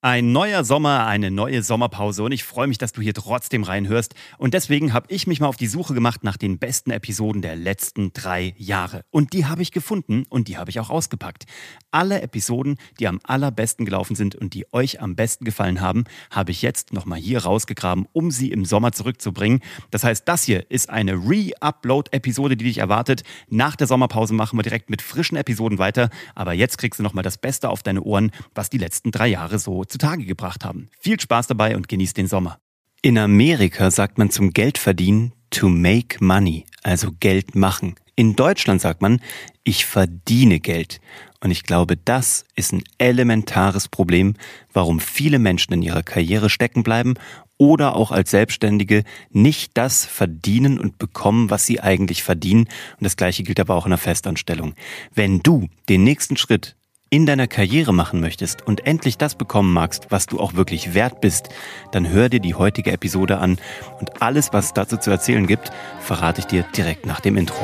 Ein neuer Sommer, eine neue Sommerpause und ich freue mich, dass du hier trotzdem reinhörst. Und deswegen habe ich mich mal auf die Suche gemacht nach den besten Episoden der letzten drei Jahre. Und die habe ich gefunden und die habe ich auch ausgepackt. Alle Episoden, die am allerbesten gelaufen sind und die euch am besten gefallen haben, habe ich jetzt nochmal hier rausgegraben, um sie im Sommer zurückzubringen. Das heißt, das hier ist eine Re-Upload-Episode, die dich erwartet. Nach der Sommerpause machen wir direkt mit frischen Episoden weiter. Aber jetzt kriegst du nochmal das Beste auf deine Ohren, was die letzten drei Jahre so zutage gebracht haben. Viel Spaß dabei und genießt den Sommer. In Amerika sagt man zum Geldverdienen to make money, also Geld machen. In Deutschland sagt man, ich verdiene Geld. Und ich glaube, das ist ein elementares Problem, warum viele Menschen in ihrer Karriere stecken bleiben oder auch als Selbstständige nicht das verdienen und bekommen, was sie eigentlich verdienen. Und das Gleiche gilt aber auch in der Festanstellung. Wenn du den nächsten Schritt in deiner Karriere machen möchtest und endlich das bekommen magst, was du auch wirklich wert bist, dann hör dir die heutige Episode an und alles, was es dazu zu erzählen gibt, verrate ich dir direkt nach dem Intro.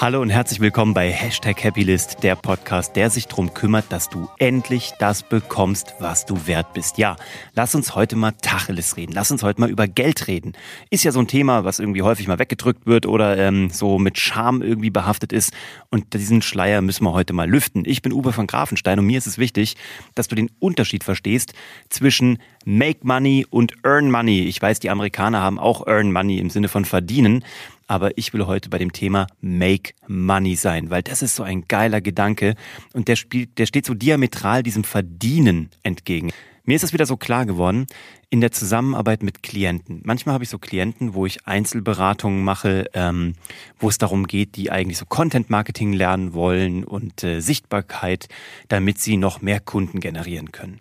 Hallo und herzlich willkommen bei Hashtag Happylist, der Podcast, der sich darum kümmert, dass du endlich das bekommst, was du wert bist. Ja, lass uns heute mal Tacheles reden. Lass uns heute mal über Geld reden. Ist ja so ein Thema, was irgendwie häufig mal weggedrückt wird oder ähm, so mit Scham irgendwie behaftet ist. Und diesen Schleier müssen wir heute mal lüften. Ich bin Uwe von Grafenstein und mir ist es wichtig, dass du den Unterschied verstehst zwischen Make Money und Earn Money. Ich weiß, die Amerikaner haben auch Earn Money im Sinne von verdienen aber ich will heute bei dem Thema Make Money sein, weil das ist so ein geiler Gedanke und der spielt, der steht so diametral diesem Verdienen entgegen. Mir ist es wieder so klar geworden in der Zusammenarbeit mit Klienten. Manchmal habe ich so Klienten, wo ich Einzelberatungen mache, ähm, wo es darum geht, die eigentlich so Content Marketing lernen wollen und äh, Sichtbarkeit, damit sie noch mehr Kunden generieren können.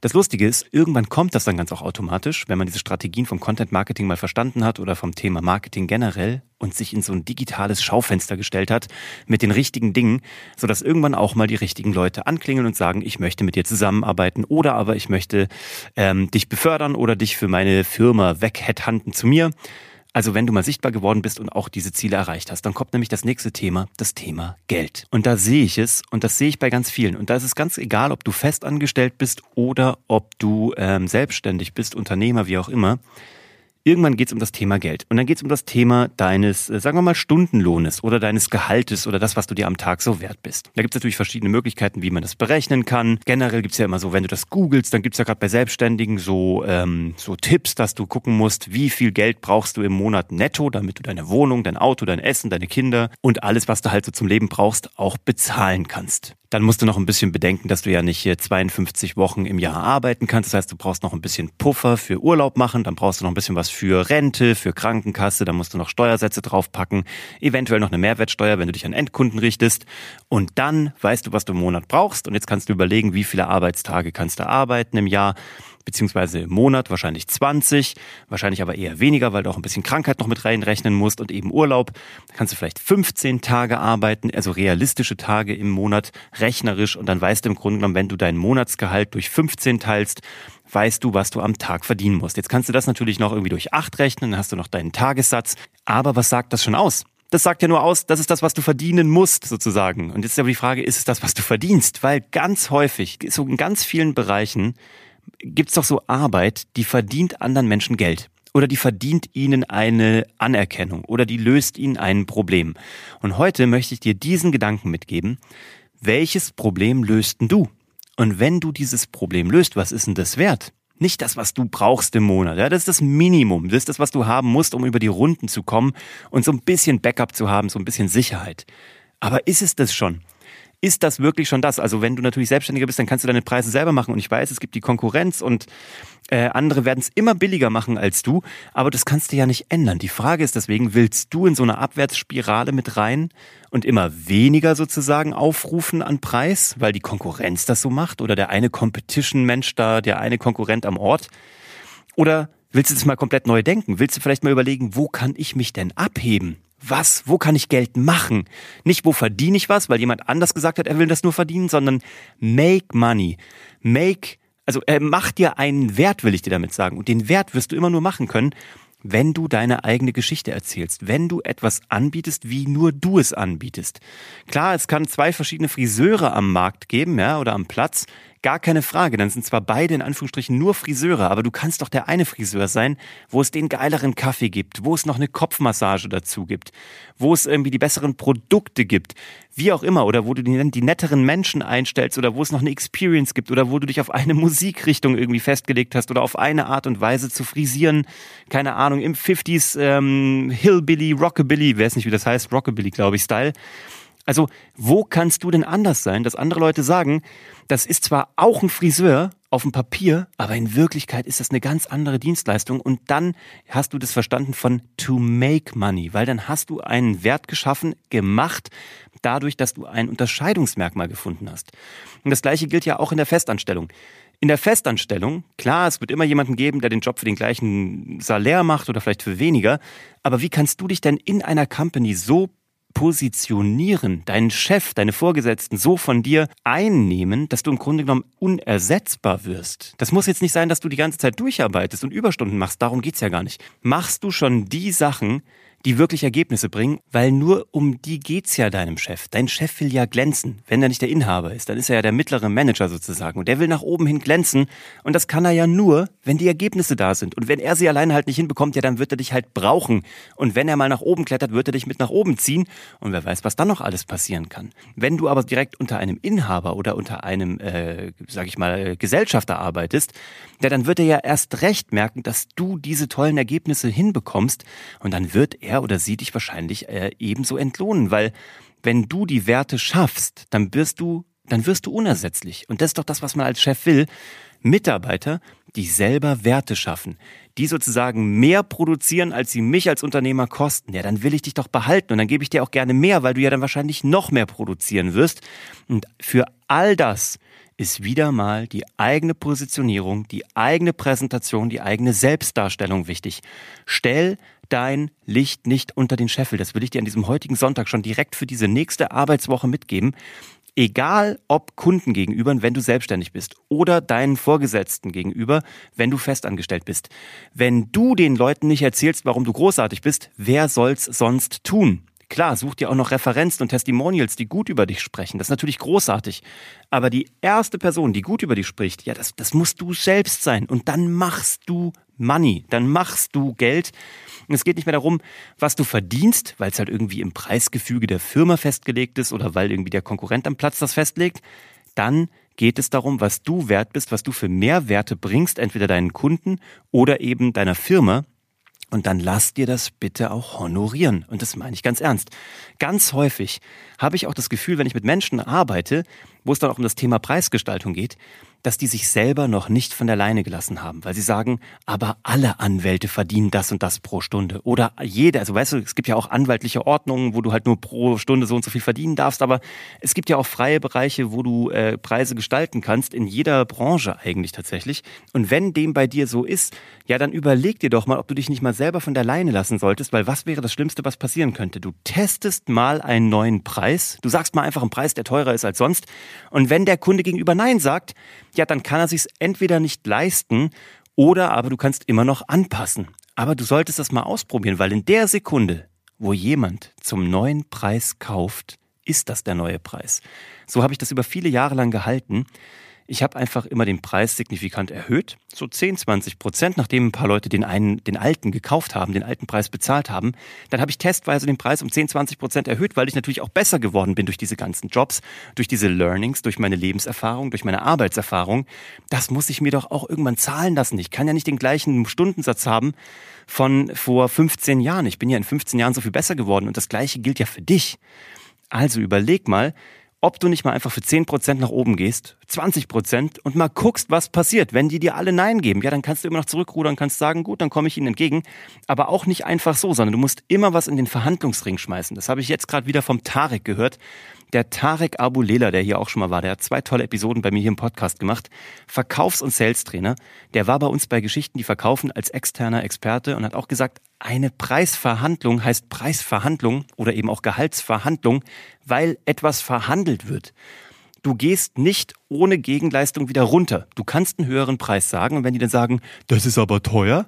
Das Lustige ist, irgendwann kommt das dann ganz auch automatisch, wenn man diese Strategien vom Content Marketing mal verstanden hat oder vom Thema Marketing generell und sich in so ein digitales Schaufenster gestellt hat mit den richtigen Dingen, sodass irgendwann auch mal die richtigen Leute anklingeln und sagen, ich möchte mit dir zusammenarbeiten oder aber ich möchte ähm, dich befördern oder dich für meine Firma weghedhunten zu mir. Also wenn du mal sichtbar geworden bist und auch diese Ziele erreicht hast, dann kommt nämlich das nächste Thema, das Thema Geld. Und da sehe ich es und das sehe ich bei ganz vielen. Und da ist es ganz egal, ob du festangestellt bist oder ob du ähm, selbstständig bist, Unternehmer, wie auch immer. Irgendwann geht es um das Thema Geld. Und dann geht es um das Thema deines, äh, sagen wir mal, Stundenlohnes oder deines Gehaltes oder das, was du dir am Tag so wert bist. Da gibt es natürlich verschiedene Möglichkeiten, wie man das berechnen kann. Generell gibt es ja immer so, wenn du das googelst, dann gibt es ja gerade bei Selbstständigen so, ähm, so Tipps, dass du gucken musst, wie viel Geld brauchst du im Monat netto, damit du deine Wohnung, dein Auto, dein Essen, deine Kinder und alles, was du halt so zum Leben brauchst, auch bezahlen kannst. Dann musst du noch ein bisschen bedenken, dass du ja nicht 52 Wochen im Jahr arbeiten kannst. Das heißt, du brauchst noch ein bisschen Puffer für Urlaub machen, dann brauchst du noch ein bisschen was für Rente, für Krankenkasse, dann musst du noch Steuersätze draufpacken, eventuell noch eine Mehrwertsteuer, wenn du dich an Endkunden richtest. Und dann weißt du, was du im Monat brauchst. Und jetzt kannst du überlegen, wie viele Arbeitstage kannst du arbeiten im Jahr beziehungsweise im Monat wahrscheinlich 20, wahrscheinlich aber eher weniger, weil du auch ein bisschen Krankheit noch mit reinrechnen musst und eben Urlaub. Da kannst du vielleicht 15 Tage arbeiten, also realistische Tage im Monat, rechnerisch und dann weißt du im Grunde genommen, wenn du dein Monatsgehalt durch 15 teilst, weißt du, was du am Tag verdienen musst. Jetzt kannst du das natürlich noch irgendwie durch 8 rechnen, dann hast du noch deinen Tagessatz. Aber was sagt das schon aus? Das sagt ja nur aus, das ist das, was du verdienen musst, sozusagen. Und jetzt ist aber die Frage, ist es das, was du verdienst? Weil ganz häufig, so in ganz vielen Bereichen, gibt's doch so Arbeit, die verdient anderen Menschen Geld. Oder die verdient ihnen eine Anerkennung. Oder die löst ihnen ein Problem. Und heute möchte ich dir diesen Gedanken mitgeben. Welches Problem löst denn du? Und wenn du dieses Problem löst, was ist denn das wert? Nicht das, was du brauchst im Monat. Ja, das ist das Minimum. Das ist das, was du haben musst, um über die Runden zu kommen und so ein bisschen Backup zu haben, so ein bisschen Sicherheit. Aber ist es das schon? Ist das wirklich schon das? Also wenn du natürlich Selbstständiger bist, dann kannst du deine Preise selber machen. Und ich weiß, es gibt die Konkurrenz und äh, andere werden es immer billiger machen als du, aber das kannst du ja nicht ändern. Die Frage ist deswegen, willst du in so eine Abwärtsspirale mit rein und immer weniger sozusagen aufrufen an Preis, weil die Konkurrenz das so macht oder der eine Competition-Mensch da, der eine Konkurrent am Ort? Oder willst du das mal komplett neu denken? Willst du vielleicht mal überlegen, wo kann ich mich denn abheben? Was, wo kann ich Geld machen? Nicht, wo verdiene ich was, weil jemand anders gesagt hat, er will das nur verdienen, sondern make money. Make, also er macht dir einen Wert, will ich dir damit sagen. Und den Wert wirst du immer nur machen können, wenn du deine eigene Geschichte erzählst, wenn du etwas anbietest, wie nur du es anbietest. Klar, es kann zwei verschiedene Friseure am Markt geben, ja, oder am Platz. Gar keine Frage, dann sind zwar beide in Anführungsstrichen nur Friseure, aber du kannst doch der eine Friseur sein, wo es den geileren Kaffee gibt, wo es noch eine Kopfmassage dazu gibt, wo es irgendwie die besseren Produkte gibt, wie auch immer, oder wo du die, die netteren Menschen einstellst oder wo es noch eine Experience gibt oder wo du dich auf eine Musikrichtung irgendwie festgelegt hast oder auf eine Art und Weise zu frisieren, keine Ahnung, im 50s ähm, Hillbilly, Rockabilly, weiß nicht, wie das heißt, Rockabilly, glaube ich, Style. Also, wo kannst du denn anders sein, dass andere Leute sagen, das ist zwar auch ein Friseur auf dem Papier, aber in Wirklichkeit ist das eine ganz andere Dienstleistung und dann hast du das verstanden von to make money, weil dann hast du einen Wert geschaffen, gemacht, dadurch, dass du ein Unterscheidungsmerkmal gefunden hast. Und das gleiche gilt ja auch in der Festanstellung. In der Festanstellung, klar, es wird immer jemanden geben, der den Job für den gleichen Salär macht oder vielleicht für weniger, aber wie kannst du dich denn in einer Company so positionieren, deinen Chef, deine Vorgesetzten so von dir einnehmen, dass du im Grunde genommen unersetzbar wirst. Das muss jetzt nicht sein, dass du die ganze Zeit durcharbeitest und Überstunden machst, darum geht's ja gar nicht. Machst du schon die Sachen, die wirklich Ergebnisse bringen, weil nur um die geht's ja deinem Chef. Dein Chef will ja glänzen. Wenn er nicht der Inhaber ist, dann ist er ja der mittlere Manager sozusagen und der will nach oben hin glänzen und das kann er ja nur, wenn die Ergebnisse da sind. Und wenn er sie alleine halt nicht hinbekommt, ja, dann wird er dich halt brauchen. Und wenn er mal nach oben klettert, wird er dich mit nach oben ziehen und wer weiß, was dann noch alles passieren kann. Wenn du aber direkt unter einem Inhaber oder unter einem, äh, sag ich mal, Gesellschafter arbeitest, ja, dann wird er ja erst recht merken, dass du diese tollen Ergebnisse hinbekommst und dann wird er oder sie dich wahrscheinlich äh, ebenso entlohnen, weil wenn du die Werte schaffst, dann wirst du, dann wirst du unersetzlich. Und das ist doch das, was man als Chef will. Mitarbeiter, die selber Werte schaffen, die sozusagen mehr produzieren, als sie mich als Unternehmer kosten, ja, dann will ich dich doch behalten und dann gebe ich dir auch gerne mehr, weil du ja dann wahrscheinlich noch mehr produzieren wirst. Und für all das ist wieder mal die eigene Positionierung, die eigene Präsentation, die eigene Selbstdarstellung wichtig. Stell dein Licht nicht unter den Scheffel. Das will ich dir an diesem heutigen Sonntag schon direkt für diese nächste Arbeitswoche mitgeben. Egal ob Kunden gegenüber, wenn du selbstständig bist, oder deinen Vorgesetzten gegenüber, wenn du festangestellt bist. Wenn du den Leuten nicht erzählst, warum du großartig bist, wer soll's sonst tun? Klar, such dir auch noch Referenzen und Testimonials, die gut über dich sprechen. Das ist natürlich großartig. Aber die erste Person, die gut über dich spricht, ja, das, das musst du selbst sein. Und dann machst du Money, dann machst du Geld. Und es geht nicht mehr darum, was du verdienst, weil es halt irgendwie im Preisgefüge der Firma festgelegt ist oder weil irgendwie der Konkurrent am Platz das festlegt. Dann geht es darum, was du wert bist, was du für Mehrwerte bringst, entweder deinen Kunden oder eben deiner Firma. Und dann lass dir das bitte auch honorieren. Und das meine ich ganz ernst. Ganz häufig habe ich auch das Gefühl, wenn ich mit Menschen arbeite, wo es dann auch um das Thema Preisgestaltung geht, dass die sich selber noch nicht von der Leine gelassen haben, weil sie sagen, aber alle Anwälte verdienen das und das pro Stunde. Oder jeder, also weißt du, es gibt ja auch anwaltliche Ordnungen, wo du halt nur pro Stunde so und so viel verdienen darfst, aber es gibt ja auch freie Bereiche, wo du äh, Preise gestalten kannst, in jeder Branche eigentlich tatsächlich. Und wenn dem bei dir so ist, ja, dann überleg dir doch mal, ob du dich nicht mal selber von der Leine lassen solltest, weil was wäre das Schlimmste, was passieren könnte? Du testest mal einen neuen Preis, du sagst mal einfach einen Preis, der teurer ist als sonst, und wenn der Kunde gegenüber Nein sagt, ja, dann kann er sich entweder nicht leisten oder aber du kannst immer noch anpassen. Aber du solltest das mal ausprobieren, weil in der Sekunde, wo jemand zum neuen Preis kauft, ist das der neue Preis. So habe ich das über viele Jahre lang gehalten. Ich habe einfach immer den Preis signifikant erhöht, so 10, 20 Prozent, nachdem ein paar Leute den einen, den alten gekauft haben, den alten Preis bezahlt haben. Dann habe ich testweise den Preis um 10, 20 Prozent erhöht, weil ich natürlich auch besser geworden bin durch diese ganzen Jobs, durch diese Learnings, durch meine Lebenserfahrung, durch meine Arbeitserfahrung. Das muss ich mir doch auch irgendwann zahlen lassen. Ich kann ja nicht den gleichen Stundensatz haben von vor 15 Jahren. Ich bin ja in 15 Jahren so viel besser geworden und das Gleiche gilt ja für dich. Also überleg mal, ob du nicht mal einfach für 10% nach oben gehst, 20% und mal guckst, was passiert. Wenn die dir alle Nein geben, ja, dann kannst du immer noch zurückrudern, kannst sagen, gut, dann komme ich ihnen entgegen. Aber auch nicht einfach so, sondern du musst immer was in den Verhandlungsring schmeißen. Das habe ich jetzt gerade wieder vom Tarek gehört. Der Tarek Abulela, der hier auch schon mal war, der hat zwei tolle Episoden bei mir hier im Podcast gemacht. Verkaufs- und Sales-Trainer. Der war bei uns bei Geschichten, die verkaufen als externer Experte und hat auch gesagt, eine Preisverhandlung heißt Preisverhandlung oder eben auch Gehaltsverhandlung, weil etwas verhandelt wird. Du gehst nicht ohne Gegenleistung wieder runter. Du kannst einen höheren Preis sagen und wenn die dann sagen, das ist aber teuer,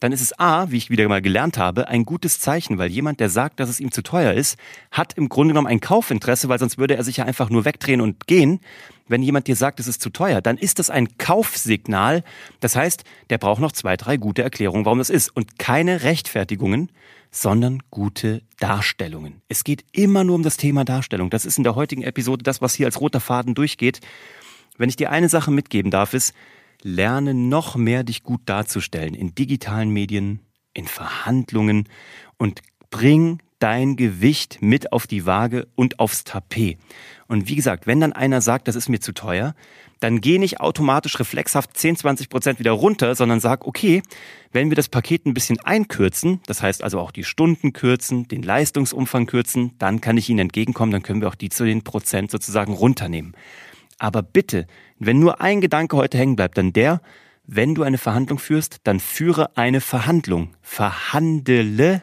dann ist es A, wie ich wieder mal gelernt habe, ein gutes Zeichen, weil jemand, der sagt, dass es ihm zu teuer ist, hat im Grunde genommen ein Kaufinteresse, weil sonst würde er sich ja einfach nur wegdrehen und gehen. Wenn jemand dir sagt, es ist zu teuer, dann ist das ein Kaufsignal. Das heißt, der braucht noch zwei, drei gute Erklärungen, warum das ist. Und keine Rechtfertigungen, sondern gute Darstellungen. Es geht immer nur um das Thema Darstellung. Das ist in der heutigen Episode das, was hier als roter Faden durchgeht. Wenn ich dir eine Sache mitgeben darf, ist, lerne noch mehr dich gut darzustellen in digitalen Medien, in Verhandlungen und bring dein Gewicht mit auf die Waage und aufs Tapet. Und wie gesagt, wenn dann einer sagt, das ist mir zu teuer, dann geh nicht automatisch reflexhaft 10, 20 Prozent wieder runter, sondern sag, okay, wenn wir das Paket ein bisschen einkürzen, das heißt also auch die Stunden kürzen, den Leistungsumfang kürzen, dann kann ich Ihnen entgegenkommen, dann können wir auch die zu den Prozent sozusagen runternehmen. Aber bitte, wenn nur ein Gedanke heute hängen bleibt, dann der, wenn du eine Verhandlung führst, dann führe eine Verhandlung. Verhandele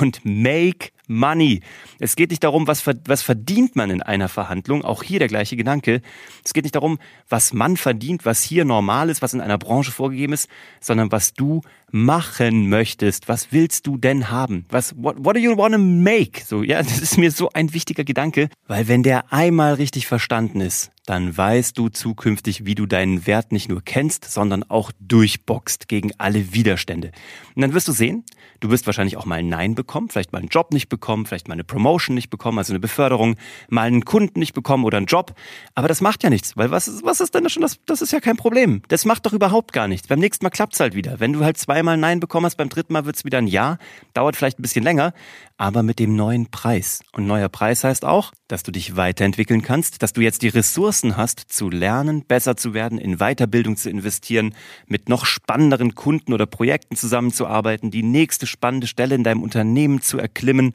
und make money. Es geht nicht darum, was, was verdient man in einer Verhandlung. Auch hier der gleiche Gedanke. Es geht nicht darum, was man verdient, was hier normal ist, was in einer Branche vorgegeben ist, sondern was du machen möchtest. Was willst du denn haben? Was, what, what do you want to make? So, ja, das ist mir so ein wichtiger Gedanke, weil wenn der einmal richtig verstanden ist, dann weißt du zukünftig, wie du deinen Wert nicht nur kennst, sondern auch durchboxt gegen alle Widerstände. Und dann wirst du sehen, du wirst wahrscheinlich auch mal ein Nein bekommen, vielleicht mal einen Job nicht bekommen, vielleicht mal eine Promotion nicht bekommen, also eine Beförderung, mal einen Kunden nicht bekommen oder einen Job. Aber das macht ja nichts, weil was ist, was ist denn schon? Das, das ist ja kein Problem. Das macht doch überhaupt gar nichts. Beim nächsten Mal klappt's halt wieder. Wenn du halt zweimal Nein bekommen hast, beim dritten Mal wird's wieder ein Ja. Dauert vielleicht ein bisschen länger, aber mit dem neuen Preis. Und neuer Preis heißt auch, dass du dich weiterentwickeln kannst, dass du jetzt die Ressourcen hast, zu lernen, besser zu werden, in Weiterbildung zu investieren, mit noch spannenderen Kunden oder Projekten zusammenzuarbeiten, die nächste spannende Stelle in deinem Unternehmen zu erklimmen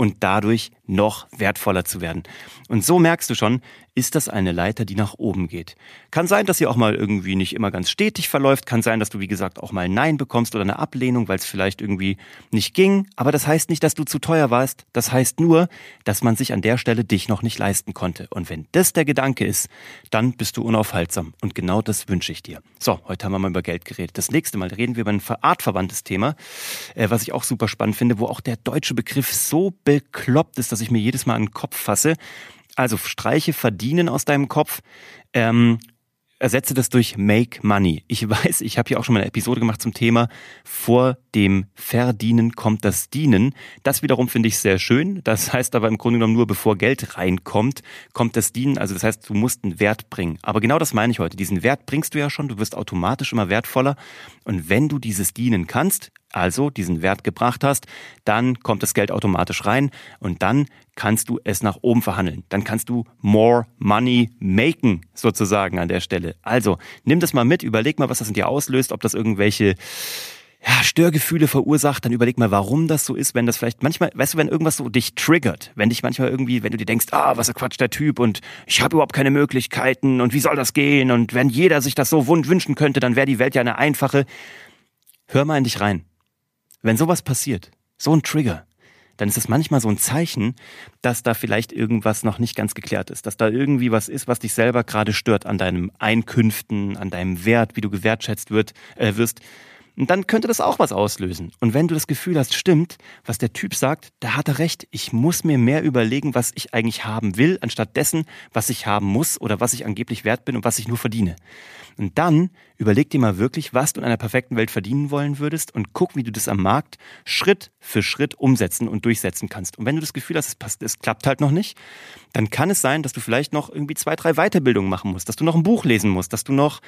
und dadurch noch wertvoller zu werden. Und so merkst du schon, ist das eine Leiter, die nach oben geht. Kann sein, dass sie auch mal irgendwie nicht immer ganz stetig verläuft, kann sein, dass du, wie gesagt, auch mal Nein bekommst oder eine Ablehnung, weil es vielleicht irgendwie nicht ging, aber das heißt nicht, dass du zu teuer warst, das heißt nur, dass man sich an der Stelle dich noch nicht leisten konnte. Und wenn das der Gedanke ist, dann bist du unaufhaltsam und genau das wünsche ich dir. So, heute haben wir mal über Geld geredet. Das nächste Mal reden wir über ein artverwandtes Thema, äh, was ich auch super spannend finde, wo auch der deutsche Begriff so bekloppt ist, dass ich mir jedes Mal den Kopf fasse. Also streiche verdienen aus deinem Kopf. Ähm, ersetze das durch Make Money. Ich weiß, ich habe hier auch schon mal eine Episode gemacht zum Thema vor dem Verdienen kommt das Dienen. Das wiederum finde ich sehr schön. Das heißt aber im Grunde genommen nur bevor Geld reinkommt, kommt das Dienen. Also das heißt, du musst einen Wert bringen. Aber genau das meine ich heute. Diesen Wert bringst du ja schon. Du wirst automatisch immer wertvoller. Und wenn du dieses Dienen kannst, also diesen Wert gebracht hast, dann kommt das Geld automatisch rein und dann kannst du es nach oben verhandeln. Dann kannst du more money maken sozusagen an der Stelle. Also nimm das mal mit, überleg mal, was das in dir auslöst, ob das irgendwelche ja, Störgefühle verursacht, dann überleg mal, warum das so ist, wenn das vielleicht manchmal, weißt du, wenn irgendwas so dich triggert, wenn dich manchmal irgendwie, wenn du dir denkst, ah, was ein Quatsch der Typ und ich habe überhaupt keine Möglichkeiten und wie soll das gehen und wenn jeder sich das so wünschen könnte, dann wäre die Welt ja eine einfache. Hör mal in dich rein. Wenn sowas passiert, so ein Trigger, dann ist es manchmal so ein Zeichen, dass da vielleicht irgendwas noch nicht ganz geklärt ist, dass da irgendwie was ist, was dich selber gerade stört an deinem Einkünften, an deinem Wert, wie du gewertschätzt wird, äh, wirst. Und dann könnte das auch was auslösen. Und wenn du das Gefühl hast, stimmt, was der Typ sagt, da hat er recht. Ich muss mir mehr überlegen, was ich eigentlich haben will, anstatt dessen, was ich haben muss oder was ich angeblich wert bin und was ich nur verdiene. Und dann überleg dir mal wirklich, was du in einer perfekten Welt verdienen wollen würdest und guck, wie du das am Markt Schritt für Schritt umsetzen und durchsetzen kannst. Und wenn du das Gefühl hast, es passt, es klappt halt noch nicht, dann kann es sein, dass du vielleicht noch irgendwie zwei, drei Weiterbildungen machen musst, dass du noch ein Buch lesen musst, dass du noch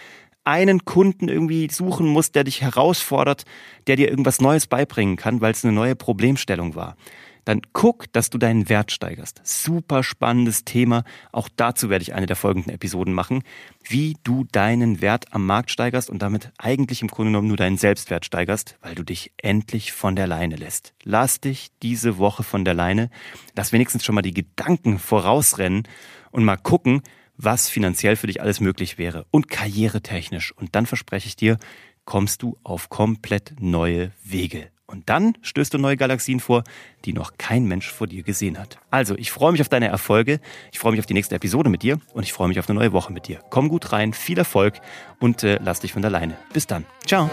einen Kunden irgendwie suchen musst, der dich herausfordert, der dir irgendwas Neues beibringen kann, weil es eine neue Problemstellung war. Dann guck, dass du deinen Wert steigerst. Super spannendes Thema. Auch dazu werde ich eine der folgenden Episoden machen, wie du deinen Wert am Markt steigerst und damit eigentlich im Grunde genommen nur deinen Selbstwert steigerst, weil du dich endlich von der Leine lässt. Lass dich diese Woche von der Leine. Lass wenigstens schon mal die Gedanken vorausrennen und mal gucken, was finanziell für dich alles möglich wäre und karrieretechnisch. Und dann verspreche ich dir, kommst du auf komplett neue Wege. Und dann stößt du neue Galaxien vor, die noch kein Mensch vor dir gesehen hat. Also, ich freue mich auf deine Erfolge, ich freue mich auf die nächste Episode mit dir und ich freue mich auf eine neue Woche mit dir. Komm gut rein, viel Erfolg und äh, lass dich von der Leine. Bis dann. Ciao.